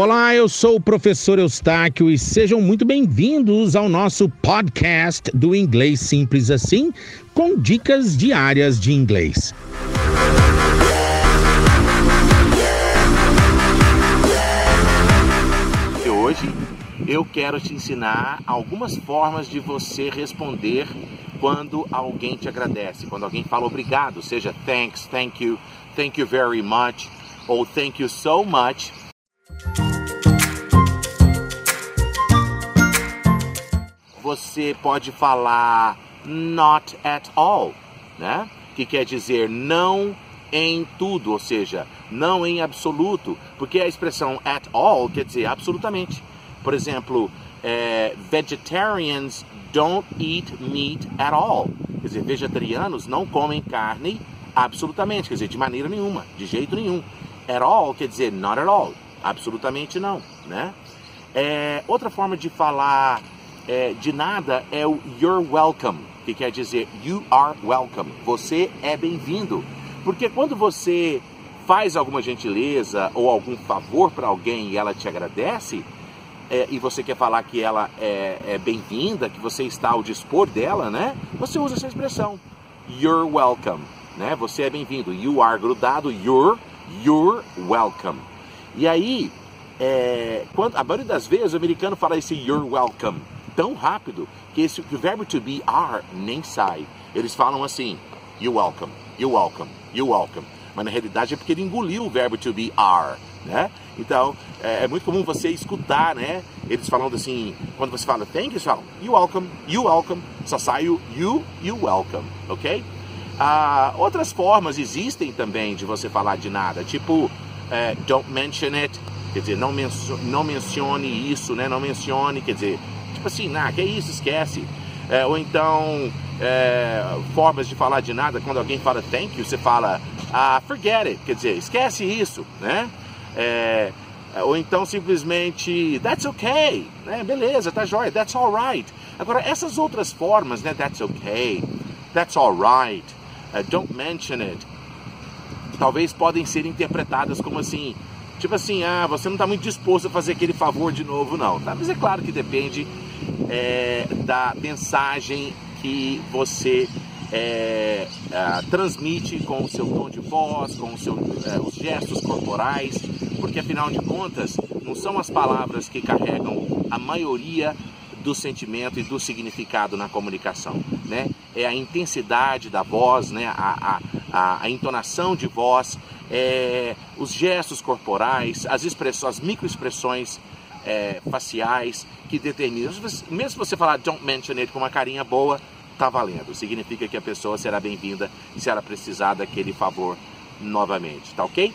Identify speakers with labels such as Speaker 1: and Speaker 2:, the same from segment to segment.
Speaker 1: Olá, eu sou o professor Eustáquio e sejam muito bem-vindos ao nosso podcast do Inglês Simples Assim, com dicas diárias de inglês.
Speaker 2: Hoje eu quero te ensinar algumas formas de você responder quando alguém te agradece, quando alguém fala obrigado, seja thanks, thank you, thank you very much ou thank you so much. Você pode falar not at all, né? Que quer dizer não em tudo, ou seja, não em absoluto, porque a expressão at all quer dizer absolutamente. Por exemplo, é, vegetarians don't eat meat at all. Quer dizer, vegetarianos não comem carne absolutamente, quer dizer, de maneira nenhuma, de jeito nenhum. At all quer dizer not at all, absolutamente não, né? É, outra forma de falar é, de nada é o you're welcome, que quer dizer you are welcome, você é bem-vindo. Porque quando você faz alguma gentileza ou algum favor para alguém e ela te agradece, é, e você quer falar que ela é, é bem-vinda, que você está ao dispor dela, né? Você usa essa expressão. You're welcome, né? Você é bem-vindo. You are grudado, you're, you're welcome. E aí, é, quando, a maioria das vezes o americano fala esse you're welcome tão rápido que, esse, que o verbo to be are nem sai. Eles falam assim, you're welcome, you're welcome, you're welcome. Mas na realidade é porque ele engoliu o verbo to be are né? Então, é, é, muito comum você escutar, né? Eles falando assim, quando você fala thank you, falam you welcome, you welcome, só sai o you, you welcome, ok? Ah, outras formas existem também de você falar de nada, tipo é, don't mention it, quer dizer, não, não mencione isso, né? Não mencione, quer dizer, tipo assim, nah, que isso, esquece. É, ou então, é, formas de falar de nada, quando alguém fala thank you, você fala ah, forget it, quer dizer, esquece isso, né? É, ou então simplesmente that's okay, né? Beleza, tá jóia, that's alright. Agora essas outras formas, né? That's okay, that's alright, uh, don't mention it, talvez podem ser interpretadas como assim, tipo assim, ah, você não está muito disposto a fazer aquele favor de novo, não. Tá? Mas é claro que depende é, da mensagem que você é, é, transmite com o seu tom de voz, com o seu, é, os gestos corporais, porque afinal de contas não são as palavras que carregam a maioria do sentimento e do significado na comunicação, né? É a intensidade da voz, né? A, a, a entonação de voz, é, os gestos corporais, as expressões, as microexpressões é, faciais que determinam. Mesmo se você falar don't mention it com uma carinha boa, tá valendo. Significa que a pessoa será bem-vinda se ela precisar daquele favor novamente, tá ok?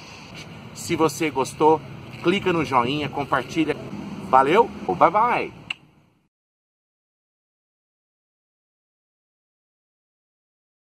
Speaker 2: Se você gostou, clica no joinha, compartilha. Valeu, bye bye!